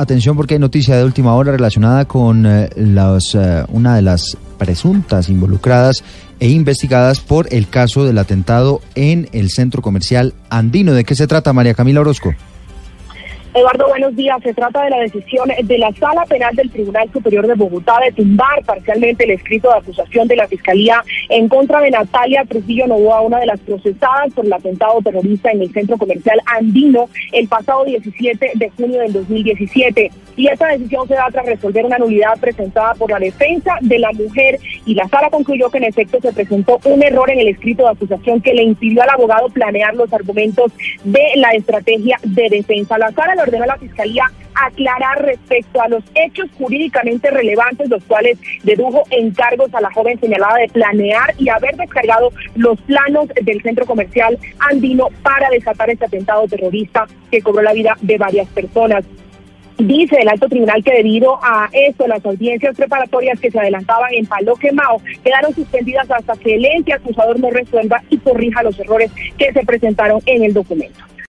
atención porque hay noticia de última hora relacionada con eh, los, eh, una de las presuntas involucradas e investigadas por el caso del atentado en el centro comercial andino. ¿De qué se trata, María Camila Orozco? Eduardo, buenos días. Se trata de la decisión de la Sala Penal del Tribunal Superior de Bogotá de tumbar parcialmente el escrito de acusación de la Fiscalía en contra de Natalia Trujillo Novoa, una de las procesadas por el atentado terrorista en el centro comercial andino el pasado 17 de junio del 2017. Y esta decisión se da tras resolver una nulidad presentada por la defensa de la mujer y la Sala concluyó que en efecto se presentó un error en el escrito de acusación que le impidió al abogado planear los argumentos de la estrategia de defensa. La Sala ordena a la Fiscalía aclarar respecto a los hechos jurídicamente relevantes, los cuales dedujo encargos a la joven señalada de planear y haber descargado los planos del centro comercial andino para desatar este atentado terrorista que cobró la vida de varias personas. Dice el alto tribunal que debido a esto las audiencias preparatorias que se adelantaban en Palo Quemao quedaron suspendidas hasta que el ente acusador no resuelva y corrija los errores que se presentaron en el documento.